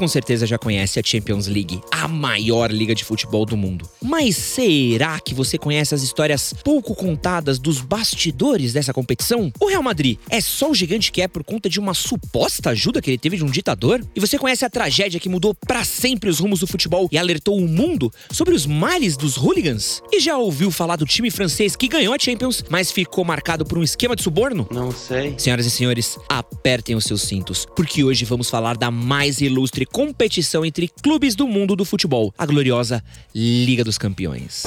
com certeza já conhece a Champions League, a maior liga de futebol do mundo. Mas será que você conhece as histórias pouco contadas dos bastidores dessa competição? O Real Madrid é só o gigante que é por conta de uma suposta ajuda que ele teve de um ditador? E você conhece a tragédia que mudou para sempre os rumos do futebol e alertou o mundo sobre os males dos hooligans? E já ouviu falar do time francês que ganhou a Champions, mas ficou marcado por um esquema de suborno? Não sei. Senhoras e senhores, apertem os seus cintos, porque hoje vamos falar da mais ilustre competição entre clubes do mundo do futebol, a gloriosa Liga dos Campeões.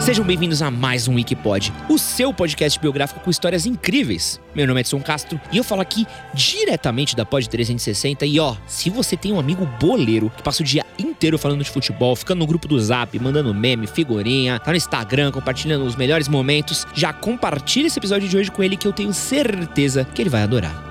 Sejam bem-vindos a mais um Wikipod, o seu podcast biográfico com histórias incríveis. Meu nome é Edson Castro e eu falo aqui diretamente da Pod 360. E ó, se você tem um amigo boleiro que passa o dia inteiro falando de futebol, ficando no grupo do Zap, mandando meme, figurinha, tá no Instagram compartilhando os melhores momentos, já compartilha esse episódio de hoje com ele que eu tenho certeza que ele vai adorar.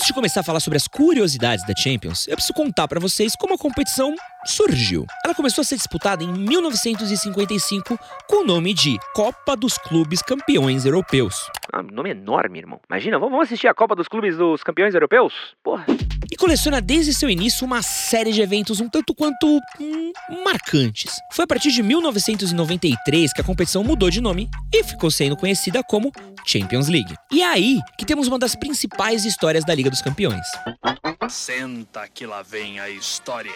Antes de começar a falar sobre as curiosidades da Champions, eu preciso contar para vocês como a competição surgiu. Ela começou a ser disputada em 1955 com o nome de Copa dos Clubes Campeões Europeus. Ah, nome enorme, irmão. Imagina, vamos assistir a Copa dos Clubes dos Campeões Europeus? Porra. E coleciona desde seu início uma série de eventos um tanto quanto hum, marcantes. Foi a partir de 1993 que a competição mudou de nome e ficou sendo conhecida como Champions League. E é aí que temos uma das principais histórias da Liga dos Campeões. Senta que lá vem a história.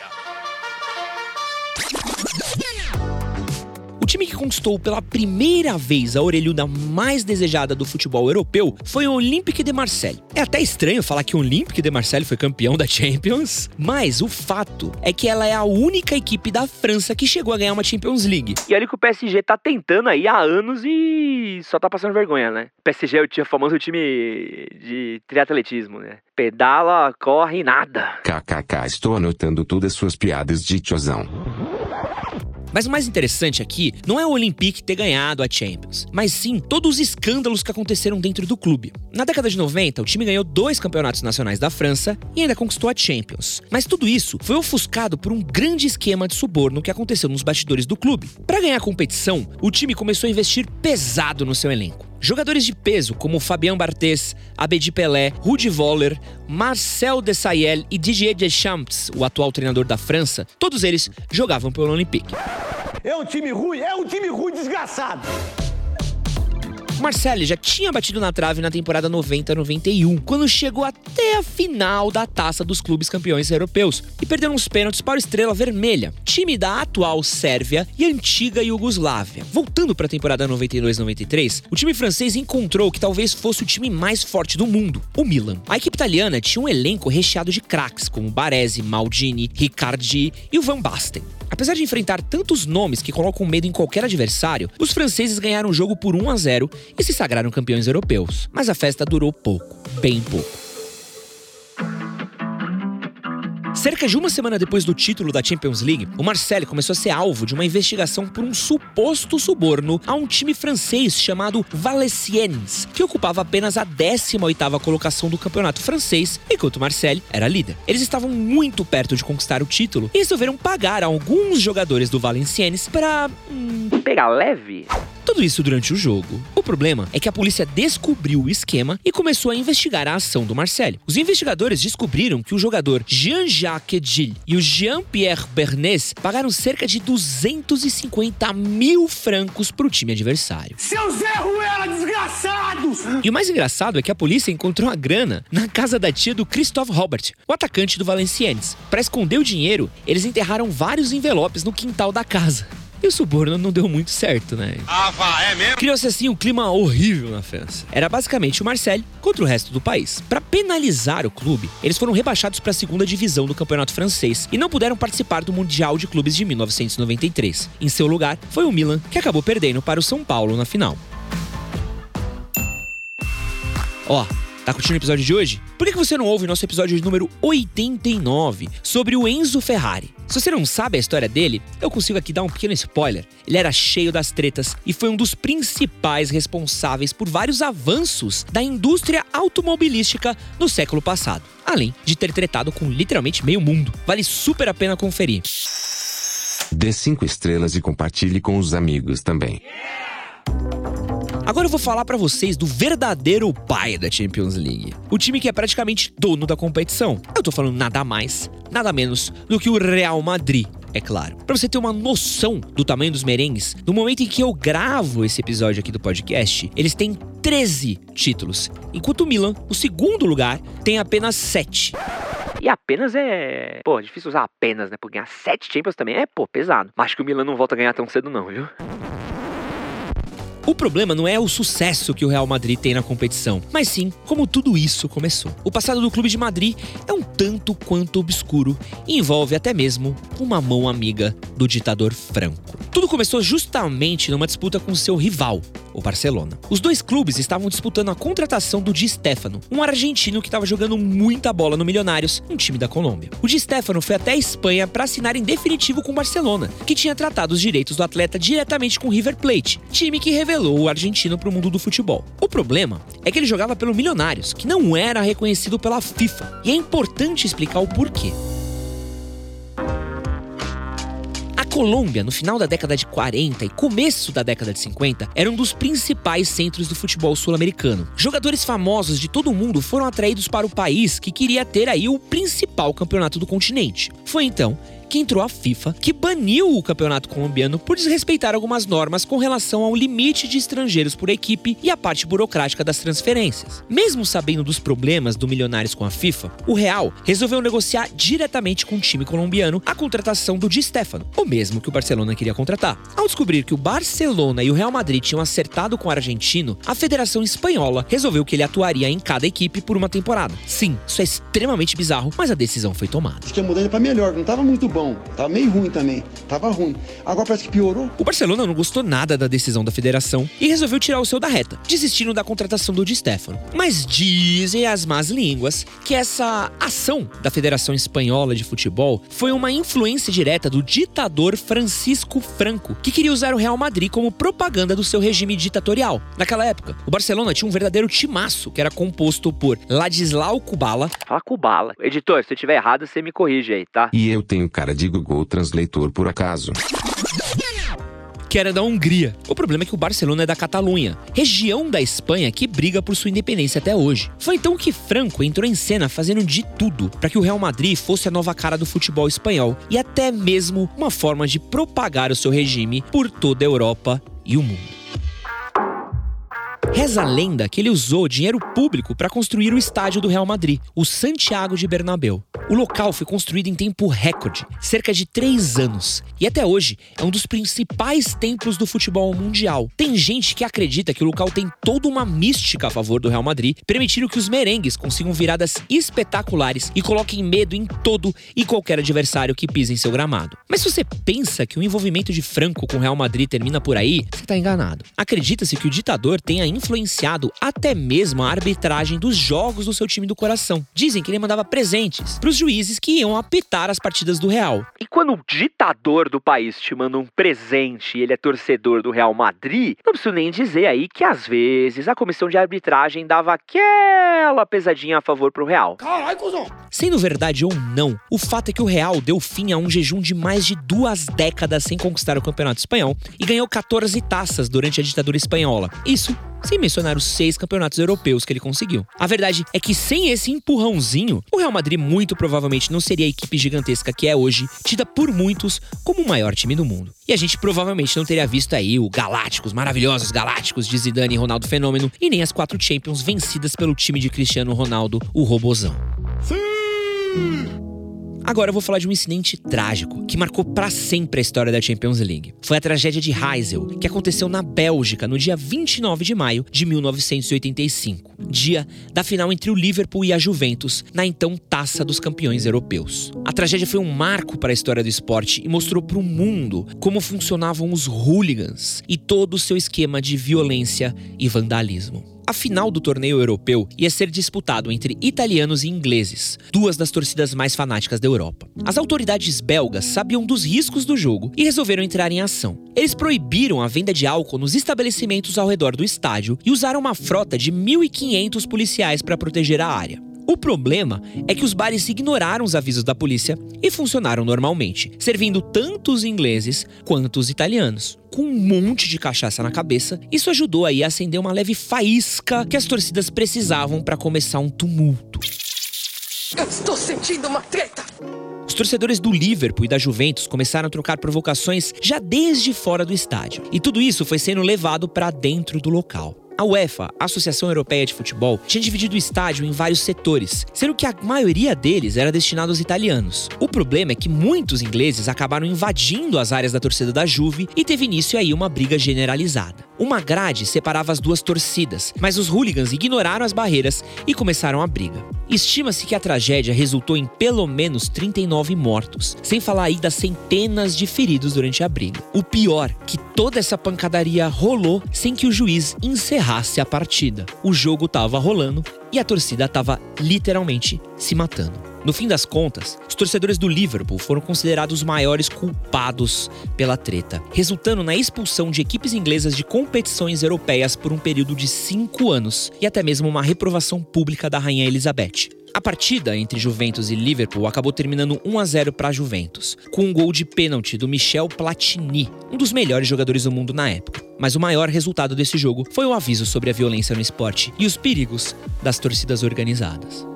O time que conquistou pela primeira vez a orelhuda mais desejada do futebol europeu foi o Olympique de Marseille. É até estranho falar que o Olympique de Marseille foi campeão da Champions, mas o fato é que ela é a única equipe da França que chegou a ganhar uma Champions League. E olha que o PSG tá tentando aí há anos e só tá passando vergonha, né? O PSG é o time- famoso time de triatletismo, né? Pedala, corre e nada. KKK, estou anotando todas suas piadas de tiozão. Mas o mais interessante aqui não é o Olympique ter ganhado a Champions, mas sim todos os escândalos que aconteceram dentro do clube. Na década de 90, o time ganhou dois campeonatos nacionais da França e ainda conquistou a Champions. Mas tudo isso foi ofuscado por um grande esquema de suborno que aconteceu nos bastidores do clube. Para ganhar a competição, o time começou a investir pesado no seu elenco. Jogadores de peso como Fabien Barthez, Abedi Pelé, Rudi Voller, Marcel Desailly e Didier Deschamps, o atual treinador da França, todos eles jogavam pelo Olympique. É um time ruim, é um time ruim desgraçado. Marcelo já tinha batido na trave na temporada 90-91, quando chegou até a final da Taça dos Clubes Campeões Europeus e perdeu nos pênaltis para o Estrela Vermelha, time da atual Sérvia e antiga Iugoslávia. Voltando para a temporada 92-93, o time francês encontrou que talvez fosse o time mais forte do mundo, o Milan. A equipe italiana tinha um elenco recheado de craques como Baresi, Maldini, Riccardi e o Van Basten. Apesar de enfrentar tantos nomes que colocam medo em qualquer adversário, os franceses ganharam o jogo por 1 a 0 e se sagraram campeões europeus. Mas a festa durou pouco, bem pouco. Cerca de uma semana depois do título da Champions League, o Marseille começou a ser alvo de uma investigação por um suposto suborno a um time francês chamado Valenciennes, que ocupava apenas a 18ª colocação do campeonato francês, enquanto o Marseille era líder. Eles estavam muito perto de conquistar o título e resolveram pagar a alguns jogadores do Valenciennes para hum, Pegar leve? Tudo isso durante o jogo. O problema é que a polícia descobriu o esquema e começou a investigar a ação do Marcelo. Os investigadores descobriram que o jogador Jean-Jacques Gilles e o Jean-Pierre Bernes pagaram cerca de 250 mil francos para o time adversário. Seu Zé Ruela, desgraçados! E o mais engraçado é que a polícia encontrou a grana na casa da tia do Christophe Robert, o atacante do Valenciennes. Para esconder o dinheiro, eles enterraram vários envelopes no quintal da casa. E o suborno não deu muito certo, né? Ah, vá, é mesmo? Criou-se assim um clima horrível na França. Era basicamente o Marseille contra o resto do país. Para penalizar o clube, eles foram rebaixados para a segunda divisão do campeonato francês e não puderam participar do Mundial de Clubes de 1993. Em seu lugar, foi o Milan, que acabou perdendo para o São Paulo na final. Ó, Tá curtindo o episódio de hoje? Por que você não ouve nosso episódio número 89 sobre o Enzo Ferrari? Se você não sabe a história dele, eu consigo aqui dar um pequeno spoiler. Ele era cheio das tretas e foi um dos principais responsáveis por vários avanços da indústria automobilística no século passado. Além de ter tretado com literalmente meio mundo. Vale super a pena conferir. Dê 5 estrelas e compartilhe com os amigos também. A Agora eu vou falar para vocês do verdadeiro pai da Champions League. O time que é praticamente dono da competição. Eu tô falando nada mais, nada menos do que o Real Madrid é claro. Para você ter uma noção do tamanho dos merengues, no momento em que eu gravo esse episódio aqui do podcast, eles têm 13 títulos, enquanto o Milan, o segundo lugar, tem apenas 7. E apenas é. Pô, é difícil usar apenas, né? Porque ganhar 7 Champions também é, pô, pesado. Mas acho que o Milan não volta a ganhar tão cedo, não, viu? O problema não é o sucesso que o Real Madrid tem na competição, mas sim como tudo isso começou. O passado do clube de Madrid é um tanto quanto obscuro e envolve até mesmo uma mão amiga do ditador Franco. Tudo começou justamente numa disputa com seu rival, o Barcelona. Os dois clubes estavam disputando a contratação do Di Stefano, um argentino que estava jogando muita bola no Milionários, um time da Colômbia. O Di Stefano foi até a Espanha para assinar em definitivo com o Barcelona, que tinha tratado os direitos do atleta diretamente com o River Plate, time que revelou o argentino para o mundo do futebol. O problema é que ele jogava pelo Milionários, que não era reconhecido pela FIFA, e é importante explicar o porquê. Colômbia, no final da década de 40 e começo da década de 50, era um dos principais centros do futebol sul-americano. Jogadores famosos de todo o mundo foram atraídos para o país que queria ter aí o principal campeonato do continente. Foi então que entrou a FIFA, que baniu o campeonato colombiano por desrespeitar algumas normas com relação ao limite de estrangeiros por equipe e a parte burocrática das transferências. Mesmo sabendo dos problemas do Milionários com a FIFA, o Real resolveu negociar diretamente com o time colombiano a contratação do Di Stefano, o mesmo que o Barcelona queria contratar. Ao descobrir que o Barcelona e o Real Madrid tinham acertado com o argentino, a Federação Espanhola resolveu que ele atuaria em cada equipe por uma temporada. Sim, isso é extremamente bizarro, mas a decisão foi tomada. Acho que a mudança para melhor, não estava muito bom. Tava meio ruim também. Tava ruim. Agora parece que piorou. O Barcelona não gostou nada da decisão da federação e resolveu tirar o seu da reta, desistindo da contratação do Di Stefano. Mas dizem as más línguas que essa ação da Federação Espanhola de Futebol foi uma influência direta do ditador Francisco Franco, que queria usar o Real Madrid como propaganda do seu regime ditatorial. Naquela época, o Barcelona tinha um verdadeiro timaço que era composto por Ladislau Kubala. Fala Kubala. Editor, se eu tiver errado, você me corrige aí, tá? E eu tenho cara de Google Translator por acaso que era da Hungria. O problema é que o Barcelona é da Catalunha, região da Espanha que briga por sua independência até hoje. Foi então que Franco entrou em cena fazendo de tudo para que o Real Madrid fosse a nova cara do futebol espanhol e até mesmo uma forma de propagar o seu regime por toda a Europa e o mundo. Reza a lenda que ele usou dinheiro público para construir o estádio do Real Madrid, o Santiago de Bernabéu. O local foi construído em tempo recorde, cerca de três anos, e até hoje é um dos principais templos do futebol mundial. Tem gente que acredita que o local tem toda uma mística a favor do Real Madrid, permitindo que os merengues consigam viradas espetaculares e coloquem medo em todo e qualquer adversário que pise em seu gramado. Mas se você pensa que o envolvimento de Franco com o Real Madrid termina por aí, você está enganado. Acredita-se que o ditador tenha influenciado até mesmo a arbitragem dos jogos do seu time do coração. Dizem que ele mandava presentes para os juízes que iam apitar as partidas do Real. E quando o ditador do país te manda um presente e ele é torcedor do Real Madrid, não preciso nem dizer aí que às vezes a comissão de arbitragem dava aquela pesadinha a favor pro Real. Caralho, cuzão! Sendo verdade ou não, o fato é que o Real deu fim a um jejum de mais de duas décadas sem conquistar o campeonato espanhol e ganhou 14 taças durante a ditadura espanhola. Isso sem mencionar os seis campeonatos europeus que ele conseguiu. A verdade é que sem esse empurrãozinho, o Real Madrid muito provavelmente não seria a equipe gigantesca que é hoje, tida por muitos como o maior time do mundo. E a gente provavelmente não teria visto aí o Galácticos, maravilhosos Galácticos de Zidane e Ronaldo Fenômeno, e nem as quatro Champions vencidas pelo time de Cristiano Ronaldo, o Robozão. Sim! Agora eu vou falar de um incidente trágico que marcou para sempre a história da Champions League. Foi a tragédia de Heysel, que aconteceu na Bélgica no dia 29 de maio de 1985, dia da final entre o Liverpool e a Juventus na então Taça dos Campeões Europeus. A tragédia foi um marco para a história do esporte e mostrou para o mundo como funcionavam os hooligans e todo o seu esquema de violência e vandalismo. A final do torneio europeu ia ser disputado entre italianos e ingleses, duas das torcidas mais fanáticas da Europa. As autoridades belgas sabiam dos riscos do jogo e resolveram entrar em ação. Eles proibiram a venda de álcool nos estabelecimentos ao redor do estádio e usaram uma frota de 1.500 policiais para proteger a área. O problema é que os bares ignoraram os avisos da polícia e funcionaram normalmente, servindo tanto os ingleses quanto os italianos. Com um monte de cachaça na cabeça, isso ajudou aí a acender uma leve faísca que as torcidas precisavam para começar um tumulto. Eu estou sentindo uma treta! Os torcedores do Liverpool e da Juventus começaram a trocar provocações já desde fora do estádio. E tudo isso foi sendo levado para dentro do local. A UEFA, a Associação Europeia de Futebol, tinha dividido o estádio em vários setores, sendo que a maioria deles era destinado aos italianos. O problema é que muitos ingleses acabaram invadindo as áreas da torcida da Juve e teve início aí uma briga generalizada. Uma grade separava as duas torcidas, mas os hooligans ignoraram as barreiras e começaram a briga. Estima-se que a tragédia resultou em pelo menos 39 mortos, sem falar aí das centenas de feridos durante a briga. O pior, que toda essa pancadaria rolou sem que o juiz encerrasse a partida. O jogo tava rolando e a torcida tava literalmente se matando. No fim das contas, os torcedores do Liverpool foram considerados os maiores culpados pela treta, resultando na expulsão de equipes inglesas de competições europeias por um período de cinco anos e até mesmo uma reprovação pública da Rainha Elizabeth. A partida entre Juventus e Liverpool acabou terminando 1 a 0 para Juventus, com um gol de pênalti do Michel Platini, um dos melhores jogadores do mundo na época. Mas o maior resultado desse jogo foi o aviso sobre a violência no esporte e os perigos das torcidas organizadas.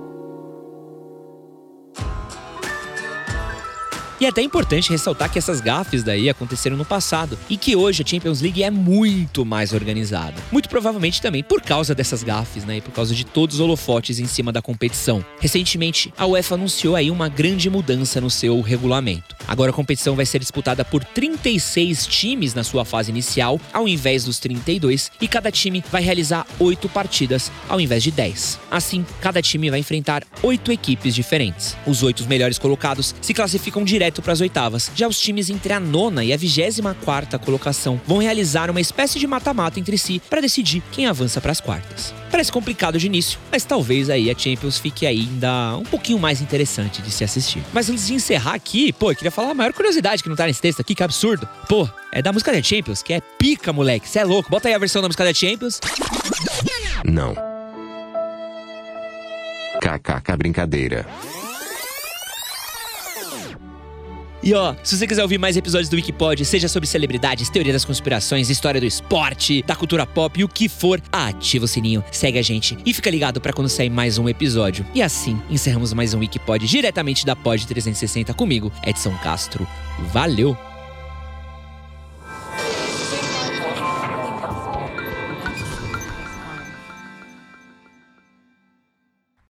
E é até importante ressaltar que essas gafes daí aconteceram no passado e que hoje a Champions League é muito mais organizada. Muito provavelmente também por causa dessas gafes, né, e por causa de todos os holofotes em cima da competição. Recentemente, a UEFA anunciou aí uma grande mudança no seu regulamento. Agora a competição vai ser disputada por 36 times na sua fase inicial, ao invés dos 32, e cada time vai realizar 8 partidas ao invés de 10. Assim, cada time vai enfrentar 8 equipes diferentes. Os 8 melhores colocados se classificam direto para as oitavas. Já os times entre a nona e a vigésima quarta colocação vão realizar uma espécie de mata-mata entre si para decidir quem avança para as quartas. Parece complicado de início, mas talvez aí a Champions fique ainda um pouquinho mais interessante de se assistir. Mas antes de encerrar aqui, pô, eu queria falar a maior curiosidade que não tá nesse texto aqui, que absurdo. Pô, é da música da Champions, que é pica, moleque. Cê é louco. Bota aí a versão da música da Champions. Não. KKK brincadeira. E ó, se você quiser ouvir mais episódios do Wikipod, seja sobre celebridades, teoria das conspirações, história do esporte, da cultura pop e o que for, ativa o sininho, segue a gente e fica ligado para quando sair mais um episódio. E assim, encerramos mais um Wikipod diretamente da Pod 360 comigo, Edson Castro. Valeu!